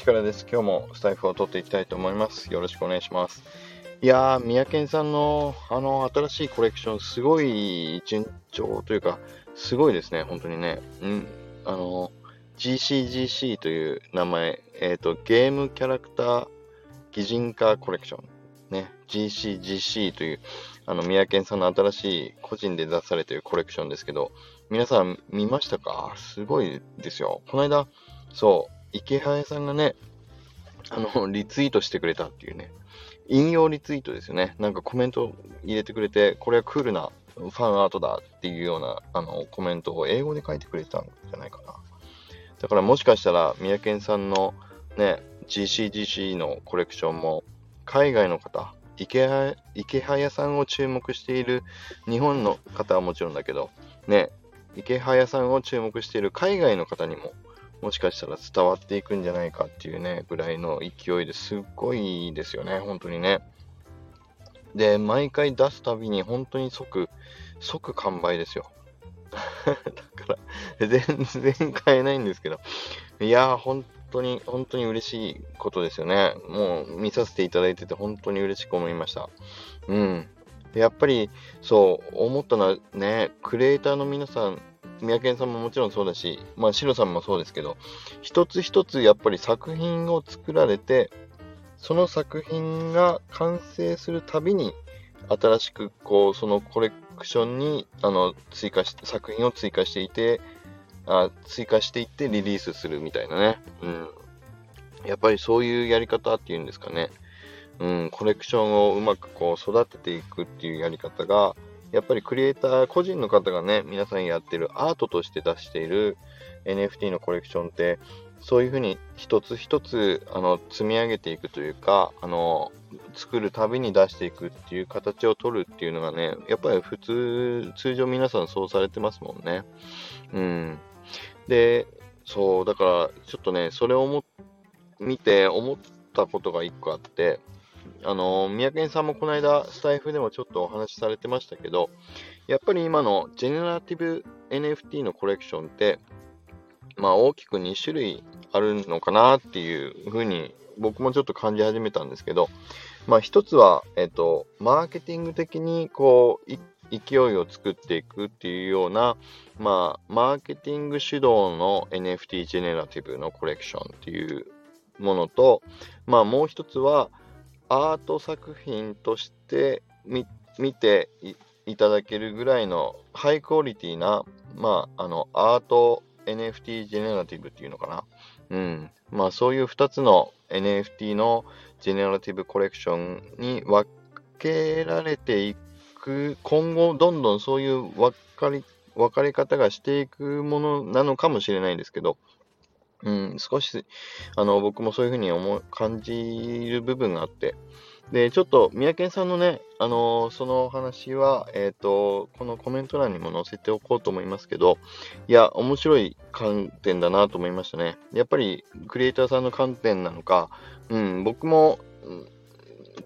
力です。今日もスタイフを取っていきたいと思います。よろしくお願いします。いやー、三宅さんのあの新しいコレクション、すごい順調というか、すごいですね、本当にね。うん、あの、GCGC という名前、えっ、ー、と、ゲームキャラクター擬人化コレクション。ね、GCGC という、あの、三宅さんの新しい個人で出されているコレクションですけど、皆さん見ましたか？すごいですよ。この間、そう、池早さんがね、あの、リツイートしてくれたっていうね、引用リツイートですよね。なんかコメント入れてくれて、これはクールなファンアートだっていうようなあのコメントを英語で書いてくれてたんじゃないかな。だからもしかしたら、三宅さんのね、GCGC のコレクションも、海外の方、池早さんを注目している日本の方はもちろんだけど、ね、池早さんを注目している海外の方にも、もしかしたら伝わっていくんじゃないかっていうね、ぐらいの勢いですっごいですよね、本当にね。で、毎回出すたびに本当に即、即完売ですよ。だから、全然買えないんですけど。いやー、本当に、本当に嬉しいことですよね。もう見させていただいてて本当に嬉しく思いました。うん。やっぱり、そう、思ったのはね、クリエイターの皆さん、三宅さんももちろんそうだし、まあ、シロさんもそうですけど、一つ一つやっぱり作品を作られて、その作品が完成するたびに、新しくこう、そのコレクションに、あの、追加し、作品を追加していて、あ追加していってリリースするみたいなね。うん。やっぱりそういうやり方っていうんですかね。うん、コレクションをうまくこう育てていくっていうやり方が、やっぱりクリエイター、個人の方がね、皆さんやってるアートとして出している NFT のコレクションって、そういうふうに一つ一つあの積み上げていくというか、あの作るたびに出していくっていう形を取るっていうのがね、やっぱり普通、通常皆さんそうされてますもんね。うん。で、そう、だからちょっとね、それをも見て思ったことが一個あって、あの、宮県さんもこの間、スタイフでもちょっとお話しされてましたけど、やっぱり今のジェネラティブ NFT のコレクションって、まあ大きく2種類あるのかなっていうふうに僕もちょっと感じ始めたんですけど、まあ一つは、えっと、マーケティング的にこう、勢いを作っていくっていうような、まあ、マーケティング主導の NFT ジェネラティブのコレクションっていうものと、まあもう一つは、アート作品として見ていただけるぐらいのハイクオリティな、まあ、あの、アート NFT ジェネラティブっていうのかな。うん。まあ、そういう2つの NFT のジェネラティブコレクションに分けられていく、今後どんどんそういう分かり、分かり方がしていくものなのかもしれないんですけど、うん、少し、あの、僕もそういうふうに思う、感じる部分があって、で、ちょっと、三宅さんのね、あのー、その話は、えっ、ー、と、このコメント欄にも載せておこうと思いますけど、いや、面白い観点だなと思いましたね。やっぱり、クリエイターさんの観点なのか、うん、僕も、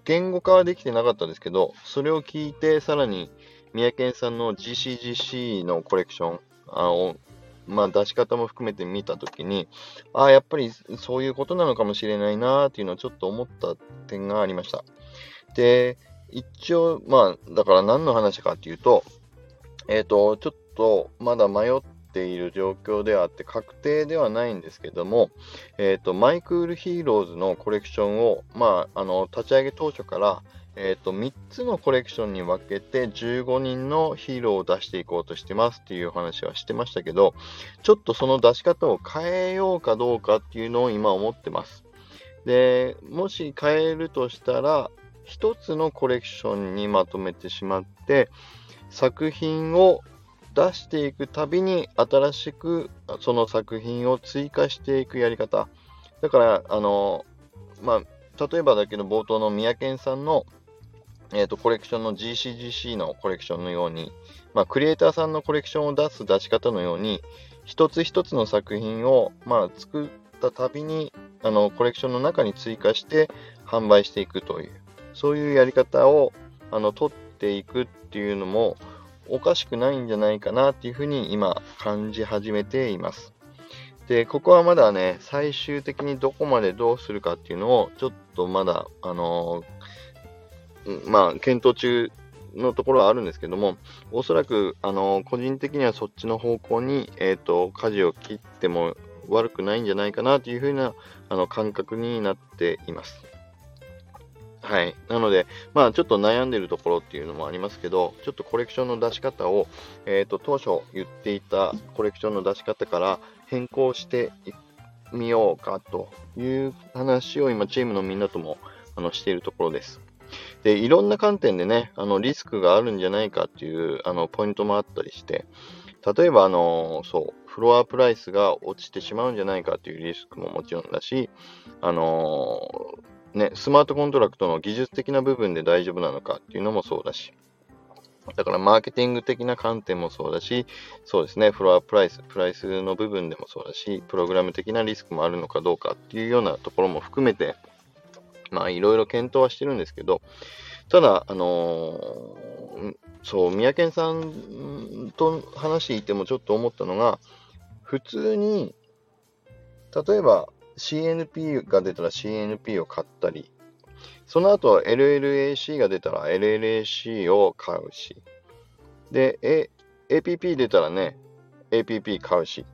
言語化はできてなかったですけど、それを聞いて、さらに、三宅さんの GCGC のコレクションをまあ、出し方も含めて見たときに、ああ、やっぱりそういうことなのかもしれないなっていうのをちょっと思った点がありました。で、一応、まあ、だから何の話かっていうと、えっ、ー、と、ちょっとまだ迷っている状況であって、確定ではないんですけども、えっ、ー、と、 My Cool Heroes のコレクションを、まあ、あの、立ち上げ当初から、えっ、ー、と、3つのコレクションに分けて15人のヒーローを出していこうとしてますっていう話はしてましたけど、ちょっとその出し方を変えようかどうかっていうのを今思ってます。で、もし変えるとしたら、1つのコレクションにまとめてしまって、作品を出していくたびに新しくその作品を追加していくやり方。だから、あの、まあ、例えばだけど冒頭の三宅さんのえ、ー、と、コレクションの GCGC のコレクションのように、まあ、クリエイターさんのコレクションを出す出し方のように、一つ一つの作品を、まあ、作ったたびに、あの、コレクションの中に追加して販売していくという、そういうやり方を、あの、取っていくっていうのも、おかしくないんじゃないかなっていうふうに今感じ始めています。で、ここはまだね、最終的にどこまでどうするかっていうのを、ちょっとまだ、あのー、まあ、検討中のところはあるんですけども、おそらく、あの、個人的にはそっちの方向に、えっ、ー、と、舵を切っても悪くないんじゃないかなというふうな、あの、感覚になっています。はい。なので、まあ、ちょっと悩んでるところっていうのもありますけど、ちょっとコレクションの出し方を、えっ、ー、と、当初言っていたコレクションの出し方から変更してみようかという話を今、チームのみんなともあのしているところです。で、いろんな観点でね、あの、リスクがあるんじゃないかっていう、あの、ポイントもあったりして、例えば、あの、そう、フロアプライスが落ちてしまうんじゃないかというリスクももちろんだし、あのね、スマートコントラクトの技術的な部分で大丈夫なのかっていうのもそうだし、だからマーケティング的な観点もそうだし、そうですね、フロアプライス、プライスの部分でもそうだし、プログラム的なリスクもあるのかどうかっていうようなところも含めて、まあいろいろ検討はしてるんですけど、ただ、あのー、そう、三宅さんと話していてもちょっと思ったのが、普通に、例えば、CNP が出たら CNP を買ったり、その後 LLAC が出たら LLAC を買うし、で、A、APP 出たらね、APP 買うし、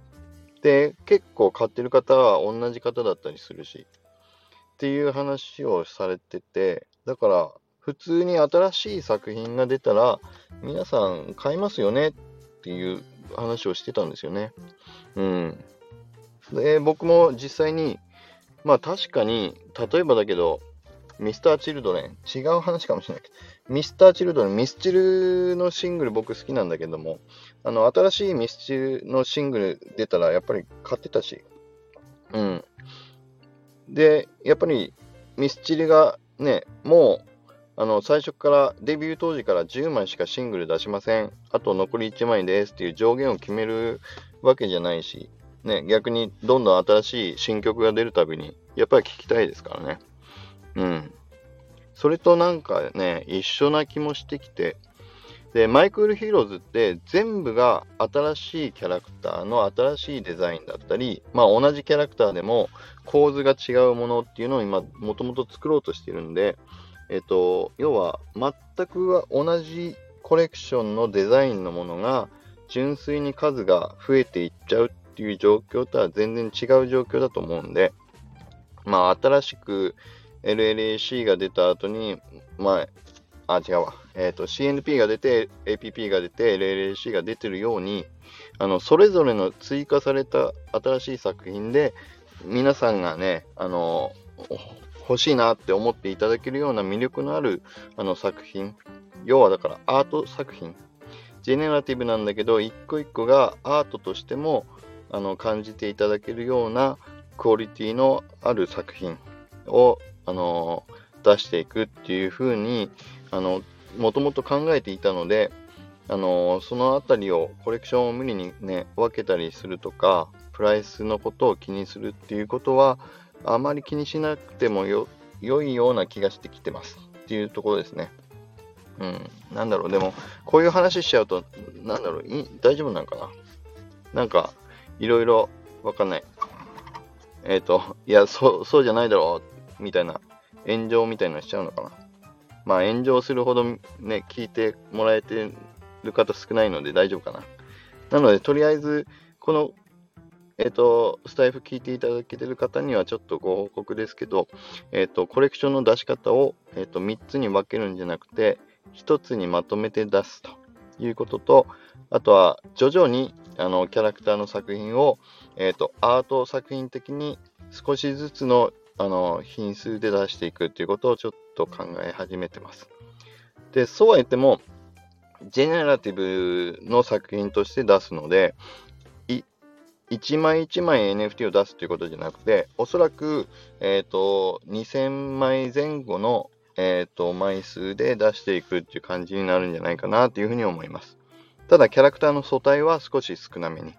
で、結構買ってる方は同じ方だったりするし、っていう話をされてて、だから、普通に新しい作品が出たら、皆さん買いますよねっていう話をしてたんですよね。うん。で、僕も実際に、まあ確かに、例えばだけど、ミスターチルドレン、違う話かもしれないけど、ミスターチルドレン、ミスチルのシングル僕好きなんだけども、あの、新しいミスチルのシングル出たらやっぱり買ってたし、うん。で、やっぱりミスチルがね、もう、あの、最初から、デビュー当時から10枚しかシングル出しません。あと残り1枚ですっていう上限を決めるわけじゃないし、ね、逆にどんどん新しい新曲が出るたびに、やっぱり聴きたいですからね。うん。それとなんかね、一緒な気もしてきて、で、 My Cool Heroes って全部が新しいキャラクターの新しいデザインだったり、まあ同じキャラクターでも構図が違うものっていうのを今もともと作ろうとしてるんで、えっと、要は全く同じコレクションのデザインのものが純粋に数が増えていっちゃうっていう状況とは全然違う状況だと思うんで、まあ、新しく LLAC が出た後に、まあ、あ、違うわ。え、ー、と、CNP が出て、APP が出て、LLC が出てるように、あの、それぞれの追加された新しい作品で、皆さんがね、あの、欲しいなって思っていただけるような魅力のあるあの作品、要はだからアート作品、ジェネラティブなんだけど、一個一個がアートとしてもあの感じていただけるようなクオリティのある作品を、あの出していくっていうふうに、あの、もともと考えていたので、あのそのあたりをコレクションを無理にね、分けたりするとか、プライスのことを気にするっていうことは、あまり気にしなくてもよ良いような気がしてきてますっていうところですね。うん。なんだろう、でも、こういう話しちゃうと、なんだろう、い大丈夫なのかな？なんか、いろいろわかんない。えっ、ー、と、いや、そう、そうじゃないだろう、みたいな、炎上みたいなのしちゃうのかな？まあ、炎上するほどね、聞いてもらえてる方少ないので大丈夫かな。なので、とりあえず、この、えっ、ー、と、スタイフ聞いていただけてる方にはちょっとご報告ですけど、えっ、ー、と、コレクションの出し方を、えっ、と、3つに分けるんじゃなくて、1つにまとめて出すということと、あとは、徐々にあのキャラクターの作品を、えーと、アート作品的に少しずつのあの品数で出していくということをちょっと考え始めてます。で、そうは言っても、ジェネラティブの作品として出すので、1枚1枚 NFT を出すということじゃなくて、おそらく、えっ、ー、と、2000枚前後の、えっ、ー、と、枚数で出していくっていう感じになるんじゃないかなというふうに思います。ただ、キャラクターの素体は少し少なめに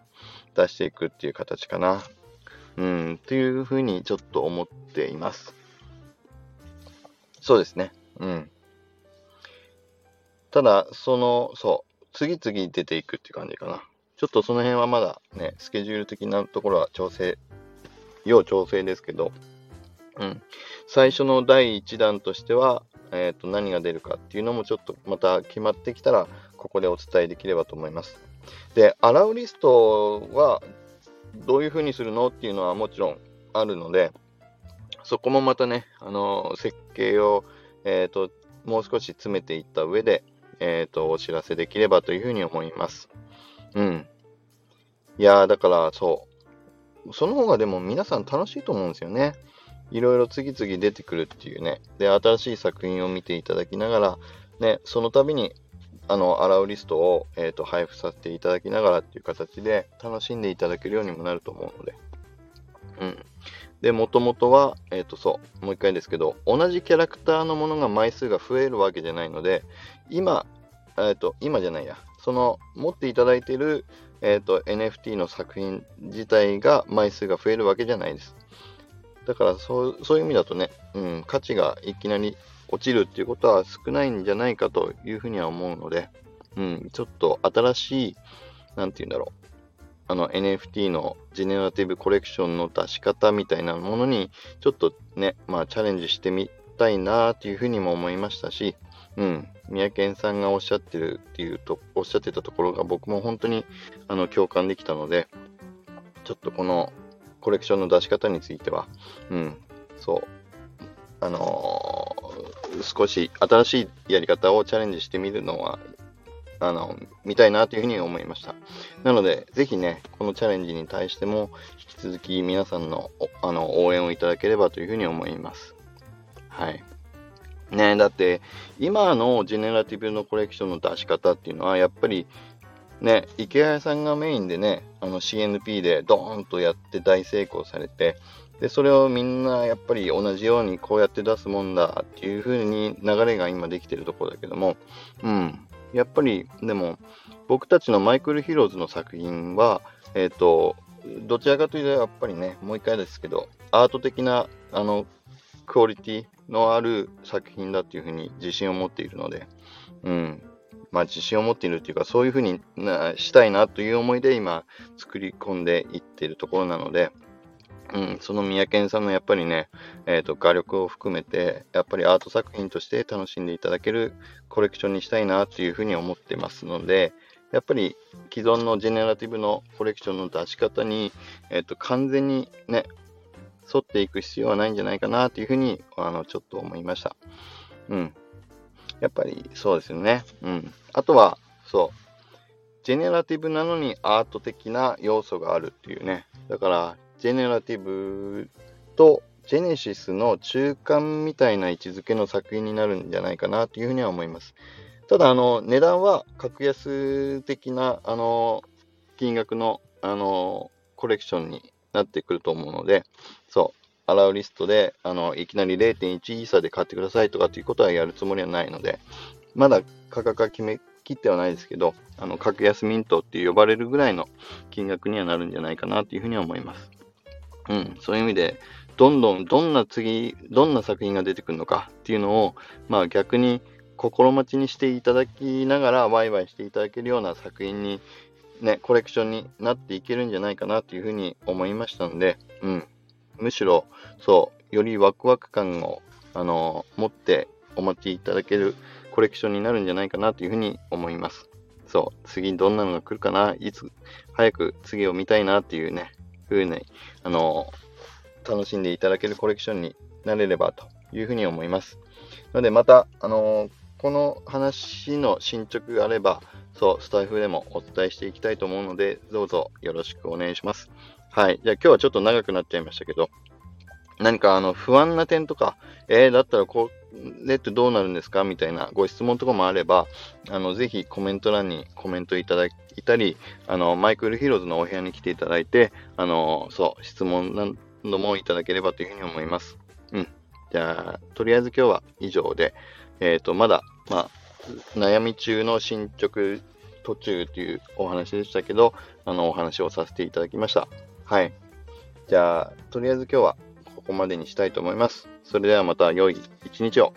出していくっていう形かな。うん、っていうふうにちょっと思っています。そうですね。うん。ただ、その、そう、次々出ていくっていう感じかな。ちょっとその辺はまだね、スケジュール的なところは調整、要調整ですけど、うん。最初の第1弾としては、えっ、ー、と、何が出るかっていうのもちょっとまた決まってきたら、ここでお伝えできればと思います。で、アラウリストはどういうふうにするのっていうのはもちろんあるので、そこもまたね、あの、設計を、えっ、ー、と、もう少し詰めていった上で、えっ、ー、と、お知らせできればというふうに思います。うん。いやー、だからそう。その方がでも皆さん楽しいと思うんですよね。いろいろ次々出てくるっていうね。で、新しい作品を見ていただきながら、ね、その度に、あの、アラウリストを、えーと、配布させていただきながらっていう形で楽しんでいただけるようにもなると思うので。うん。で、もともとは、えっ、ー、と、そう、もう一回ですけど、同じキャラクターのものが枚数が増えるわけじゃないので、今、えっ、ー、と、今じゃないや、その、持っていただいている、えっ、ー、と、NFT の作品自体が枚数が増えるわけじゃないです。だから、そう、そういう意味だとね、うん、価値がいきなり落ちるっていうことは少ないんじゃないかというふうには思うので、うん、ちょっと新しい、なんて言うんだろう、あの NFT のジェネラティブコレクションの出し方みたいなものにちょっとね、まあチャレンジしてみたいなというふうにも思いましたし、うん、三宅さんがおっしゃってるっていうと、おっしゃってたところが僕も本当にあの共感できたので、ちょっとこのコレクションの出し方については、うん、そう、あのー、少し新しいやり方をチャレンジしてみるのはあの、見たいなというふうに思いました。なので、ぜひね、このチャレンジに対しても、引き続き皆さんのあの応援をいただければというふうに思います。はい。ねだって、今のジェネラティブのコレクションの出し方っていうのは、やっぱり、ね、池谷さんがメインでね、あの CNP でドーンとやって大成功されて、で、それをみんなやっぱり同じようにこうやって出すもんだっていう風に流れが今できてるところだけども、うん。やっぱり、でも、僕たちのマイクル・ヒローズの作品は、えっ、ー、と、どちらかというと、やっぱりね、もう一回ですけど、アート的な、あの、クオリティのある作品だっていうふうに自信を持っているので、うん。まあ、自信を持っているっていうか、そういうふうにしたいなという思いで今、作り込んでいってるところなので、うん、その三宅さんのやっぱりね、えっ、ー、と、画力を含めて、やっぱりアート作品として楽しんでいただけるコレクションにしたいなっていうふうに思ってますので、やっぱり既存のジェネラティブのコレクションの出し方に、えっ、ー、と、完全にね、沿っていく必要はないんじゃないかなというふうに、あの、ちょっと思いました。うん。やっぱりそうですよね。うん。あとは、そう。ジェネラティブなのにアート的な要素があるっていうね。だから、ジェネラティブとジェネシスの中間みたいな位置づけの作品になるんじゃないかなというふうには思います。ただ、あの、値段は格安的な、あの、金額の、あの、コレクションになってくると思うので、そう、アラウリストで、あの、いきなり0.1イーサで買ってくださいとかっていうことはやるつもりはないので、まだ価格は決め切ってはないですけど、あの、格安ミントって呼ばれるぐらいの金額にはなるんじゃないかなというふうには思います。うん、そういう意味で、どんどんどんな次、どんな作品が出てくるのかっていうのを、まあ逆に心待ちにしていただきながらワイワイしていただけるような作品に、ね、コレクションになっていけるんじゃないかなというふうに思いましたので、うん。むしろ、そう、よりワクワク感を、あの、持ってお待ちいただけるコレクションになるんじゃないかなというふうに思います。そう、次どんなのが来るかな、いつ、早く次を見たいなっていうね、ふうに、あの、楽しんでいただけるコレクションになれればというふうに思います。なので、また、あのこの話の進捗があれば、そう、スタイフでもお伝えしていきたいと思うので、どうぞよろしくお願いします。はい。じゃあ今日はちょっと長くなっちゃいましたけど、何かあの不安な点とか、えー、だったらこれってどうなるんですか？みたいなご質問とかもあれば、あの、ぜひコメント欄にコメントいただいたり、あの、マイクルヒーローズのお部屋に来ていただいて、あの、そう、質問などもいただければというふうに思います。うん。じゃあ、とりあえず今日は以上で、えっ、ー、と、まだ、まあ、悩み中の進捗途中というお話でしたけど、あの、お話をさせていただきました。はい。じゃあ、とりあえず今日はここまでにしたいと思います。それではまた良い一日を。